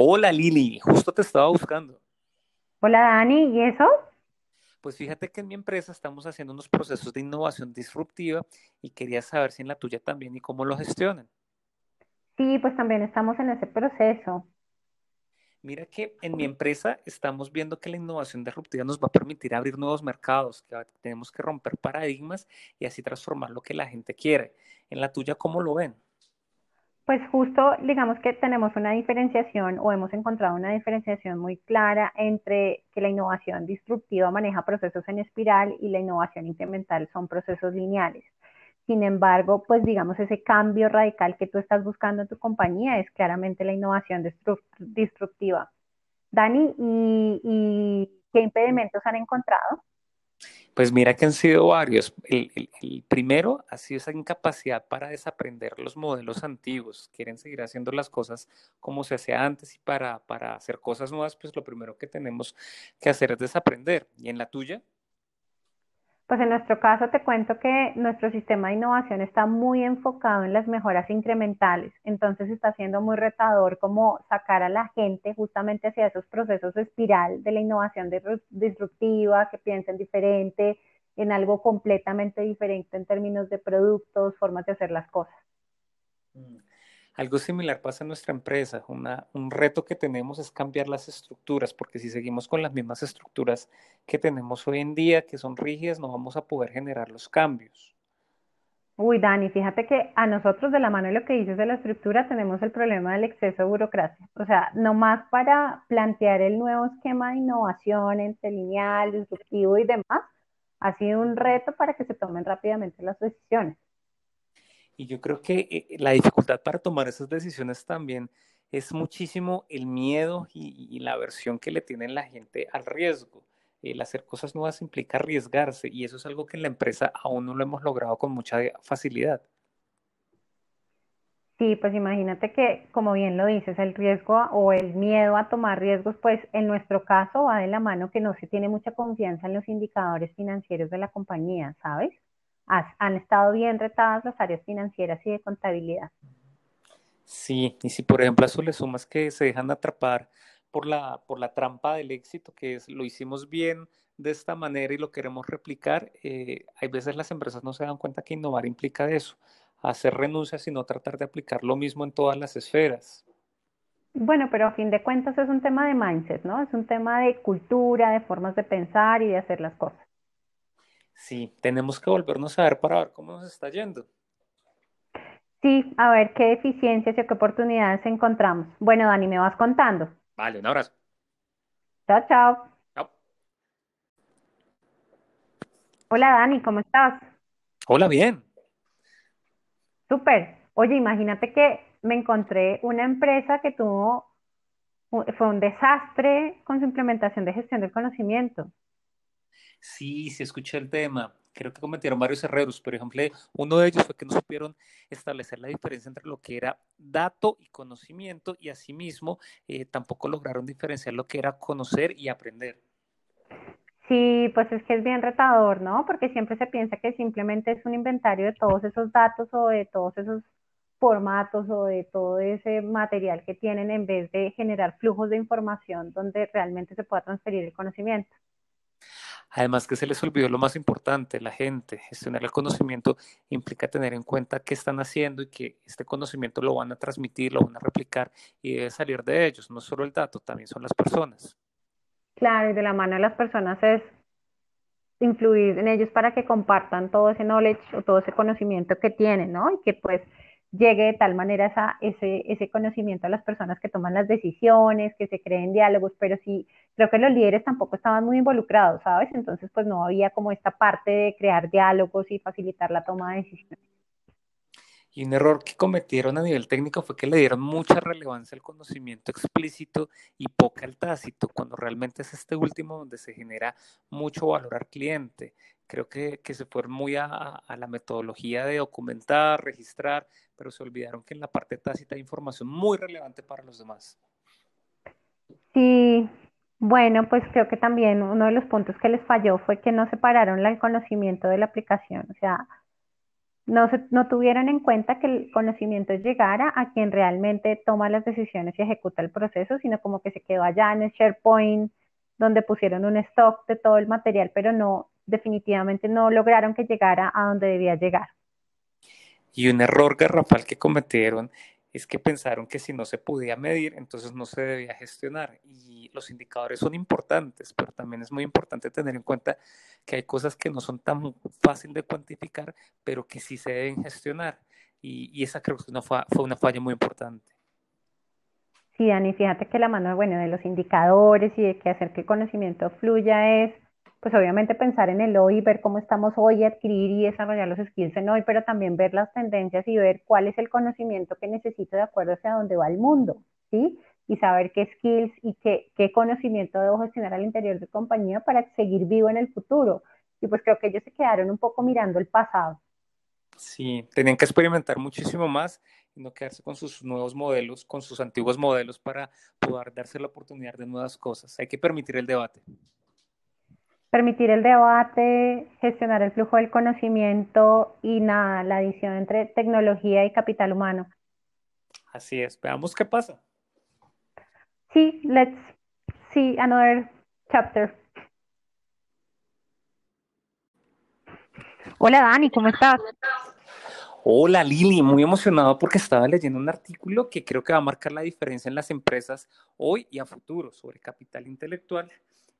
Hola Lili, justo te estaba buscando. Hola Dani, ¿y eso? Pues fíjate que en mi empresa estamos haciendo unos procesos de innovación disruptiva y quería saber si en la tuya también y cómo lo gestionan. Sí, pues también estamos en ese proceso. Mira que en mi empresa estamos viendo que la innovación disruptiva nos va a permitir abrir nuevos mercados, que tenemos que romper paradigmas y así transformar lo que la gente quiere. En la tuya, ¿cómo lo ven? Pues justo, digamos que tenemos una diferenciación o hemos encontrado una diferenciación muy clara entre que la innovación disruptiva maneja procesos en espiral y la innovación incremental son procesos lineales. Sin embargo, pues digamos, ese cambio radical que tú estás buscando en tu compañía es claramente la innovación disruptiva. Dani, ¿y, qué impedimentos han encontrado? Pues mira que han sido varios. El, primero ha sido esa incapacidad para desaprender los modelos antiguos. Quieren seguir haciendo las cosas como se hacía antes y para, para hacer cosas nuevas, pues lo primero que tenemos que hacer es desaprender. ¿Y en la tuya? Pues en nuestro caso te cuento que nuestro sistema de innovación está muy enfocado en las mejoras incrementales, entonces está siendo muy retador como sacar a la gente justamente hacia esos procesos de espiral de la innovación disruptiva, que piensen diferente, en algo completamente diferente en términos de productos, formas de hacer las cosas. Algo similar pasa en nuestra empresa. un reto que tenemos es cambiar las estructuras, porque si seguimos con las mismas estructuras que tenemos hoy en día, que son rígidas, no vamos a poder generar los cambios. Uy, Dani, fíjate que a nosotros de la mano de lo que dices de la estructura tenemos el problema del exceso de burocracia. O sea, nomás para plantear el nuevo esquema de innovación entre lineal, disruptivo y demás, ha sido un reto para que se tomen rápidamente las decisiones. Y yo creo que eh, la dificultad para tomar esas decisiones también es muchísimo el miedo y, la aversión que le tiene la gente al riesgo. El hacer cosas nuevas implica arriesgarse y eso es algo que en la empresa aún no lo hemos logrado con mucha facilidad. Sí, pues imagínate que, como bien lo dices, el riesgo o el miedo a tomar riesgos, pues en nuestro caso va de la mano que no se tiene mucha confianza en los indicadores financieros de la compañía, ¿sabes? Han estado bien retadas las áreas financieras y de contabilidad. Sí, y si por ejemplo a eso le sumas que se dejan atrapar por la, por la trampa del éxito, que es lo hicimos bien de esta manera y lo queremos replicar, eh, hay veces las empresas no se dan cuenta que innovar implica eso, hacer renuncias y no tratar de aplicar lo mismo en todas las esferas. Bueno, pero a fin de cuentas es un tema de mindset, ¿no? Es un tema de cultura, de formas de pensar y de hacer las cosas. Sí, tenemos que volvernos a ver para ver cómo nos está yendo. Sí, a ver qué deficiencias y qué oportunidades encontramos. Bueno, Dani, me vas contando. Vale, un abrazo. Chao, chao. Chao. Hola, Dani, ¿cómo estás? Hola, bien. Súper. Oye, imagínate que me encontré una empresa que tuvo, fue un desastre con su implementación de gestión del conocimiento. Sí, sí escuché el tema. Creo que cometieron varios errores. Por ejemplo, uno de ellos fue que no supieron establecer la diferencia entre lo que era dato y conocimiento y asimismo eh, tampoco lograron diferenciar lo que era conocer y aprender. Sí, pues es que es bien retador, ¿no? Porque siempre se piensa que simplemente es un inventario de todos esos datos o de todos esos formatos o de todo ese material que tienen en vez de generar flujos de información donde realmente se pueda transferir el conocimiento. Además que se les olvidó lo más importante, la gente. Gestionar el conocimiento implica tener en cuenta qué están haciendo y que este conocimiento lo van a transmitir, lo van a replicar y debe salir de ellos. No solo el dato, también son las personas. Claro, y de la mano de las personas es influir en ellos para que compartan todo ese knowledge o todo ese conocimiento que tienen, ¿no? Y que pues llegue de tal manera esa, ese, ese conocimiento a las personas que toman las decisiones, que se creen diálogos, pero sí, creo que los líderes tampoco estaban muy involucrados, ¿sabes? Entonces, pues no había como esta parte de crear diálogos y facilitar la toma de decisiones. Y un error que cometieron a nivel técnico fue que le dieron mucha relevancia al conocimiento explícito y poca al tácito, cuando realmente es este último donde se genera mucho valor al cliente. Creo que, se fueron muy a, a, la metodología de documentar, registrar, pero se olvidaron que en la parte tácita hay información muy relevante para los demás. Sí, bueno, pues creo que también uno de los puntos que les falló fue que no separaron el conocimiento de la aplicación. O sea, no, se, no tuvieron en cuenta que el conocimiento llegara a quien realmente toma las decisiones y ejecuta el proceso, sino como que se quedó allá en el SharePoint, donde pusieron un stock de todo el material, pero no, definitivamente no lograron que llegara a donde debía llegar. Y un error garrafal que cometieron es que pensaron que si no se podía medir, entonces no se debía gestionar. Y los indicadores son importantes, pero también es muy importante tener en cuenta que hay cosas que no son tan fácil de cuantificar, pero que sí se deben gestionar. Y, esa creo que no fue, fue una falla muy importante. Sí, Dani, fíjate que la mano bueno, de los indicadores y de que hacer que el conocimiento fluya es pues obviamente pensar en el hoy, ver cómo estamos hoy, adquirir y desarrollar los skills en hoy, pero también ver las tendencias y ver cuál es el conocimiento que necesito de acuerdo hacia dónde va el mundo, ¿sí? Y saber qué skills y qué, qué conocimiento debo gestionar al interior de compañía para seguir vivo en el futuro. Y pues creo que ellos se quedaron un poco mirando el pasado. Sí, tenían que experimentar muchísimo más y no quedarse con sus nuevos modelos, con sus antiguos modelos para poder darse la oportunidad de nuevas cosas. Hay que permitir el debate permitir el debate, gestionar el flujo del conocimiento y nada, la adición entre tecnología y capital humano. Así es, veamos qué pasa. Sí, let's see another chapter. Hola Dani, ¿cómo estás? Hola Lili, muy emocionado porque estaba leyendo un artículo que creo que va a marcar la diferencia en las empresas hoy y a futuro sobre capital intelectual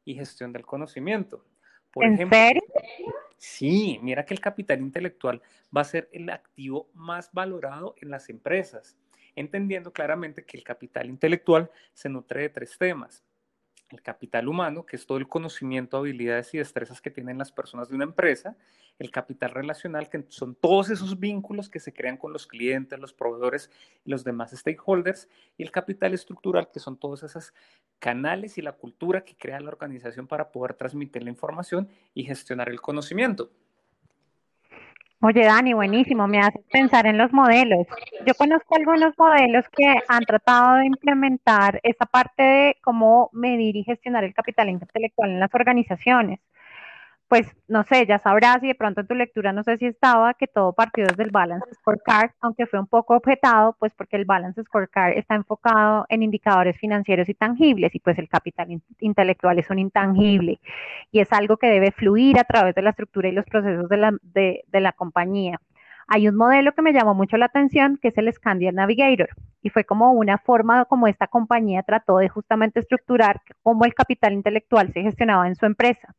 y gestión del conocimiento. Por ¿En ejemplo, serio? Sí, mira que el capital intelectual va a ser el activo más valorado en las empresas, entendiendo claramente que el capital intelectual se nutre de tres temas el capital humano, que es todo el conocimiento, habilidades y destrezas que tienen las personas de una empresa, el capital relacional, que son todos esos vínculos que se crean con los clientes, los proveedores y los demás stakeholders, y el capital estructural, que son todos esos canales y la cultura que crea la organización para poder transmitir la información y gestionar el conocimiento. Oye, Dani, buenísimo, me haces pensar en los modelos. Yo conozco algunos modelos que han tratado de implementar esa parte de cómo medir y gestionar el capital intelectual en las organizaciones pues no sé, ya sabrás y de pronto en tu lectura no sé si estaba que todo partió desde el Balance Scorecard, aunque fue un poco objetado, pues porque el Balance Scorecard está enfocado en indicadores financieros y tangibles y pues el capital intelectual es un intangible y es algo que debe fluir a través de la estructura y los procesos de la, de, de la compañía. Hay un modelo que me llamó mucho la atención, que es el Scandian Navigator, y fue como una forma como esta compañía trató de justamente estructurar cómo el capital intelectual se gestionaba en su empresa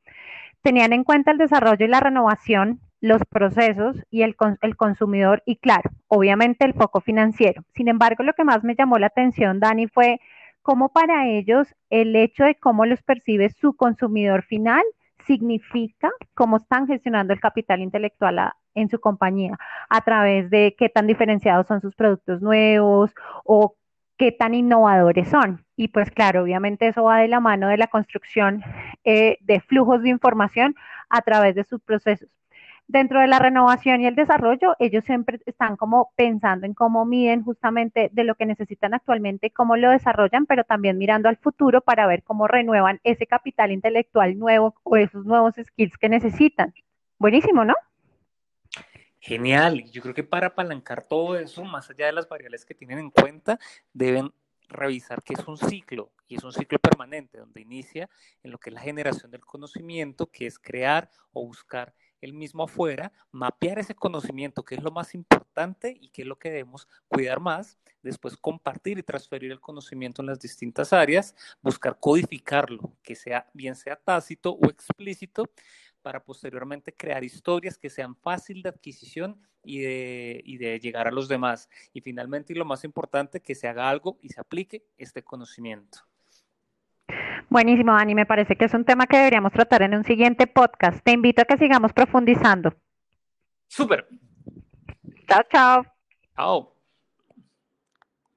tenían en cuenta el desarrollo y la renovación, los procesos y el, el, consumidor y claro, obviamente el foco financiero. Sin embargo, lo que más me llamó la atención, Dani, fue cómo para ellos el hecho de cómo los percibe su consumidor final significa cómo están gestionando el capital intelectual en su compañía a través de qué tan diferenciados son sus productos nuevos o qué tan innovadores son. Y pues claro, obviamente eso va de la mano de la construcción eh, de flujos de información a través de sus procesos. Dentro de la renovación y el desarrollo, ellos siempre están como pensando en cómo miden justamente de lo que necesitan actualmente, cómo lo desarrollan, pero también mirando al futuro para ver cómo renuevan ese capital intelectual nuevo o esos nuevos skills que necesitan. Buenísimo, ¿no? Genial. Yo creo que para apalancar todo eso, más allá de las variables que tienen en cuenta, deben revisar que es un ciclo y es un ciclo permanente donde inicia en lo que es la generación del conocimiento, que es crear o buscar el mismo afuera, mapear ese conocimiento, que es lo más importante y que es lo que debemos cuidar más, después compartir y transferir el conocimiento en las distintas áreas, buscar codificarlo, que sea bien sea tácito o explícito, para posteriormente crear historias que sean fácil de adquisición y de, y de llegar a los demás. Y finalmente, y lo más importante, que se haga algo y se aplique este conocimiento. Buenísimo, Dani. Me parece que es un tema que deberíamos tratar en un siguiente podcast. Te invito a que sigamos profundizando. Súper. Chao, chao. Chao.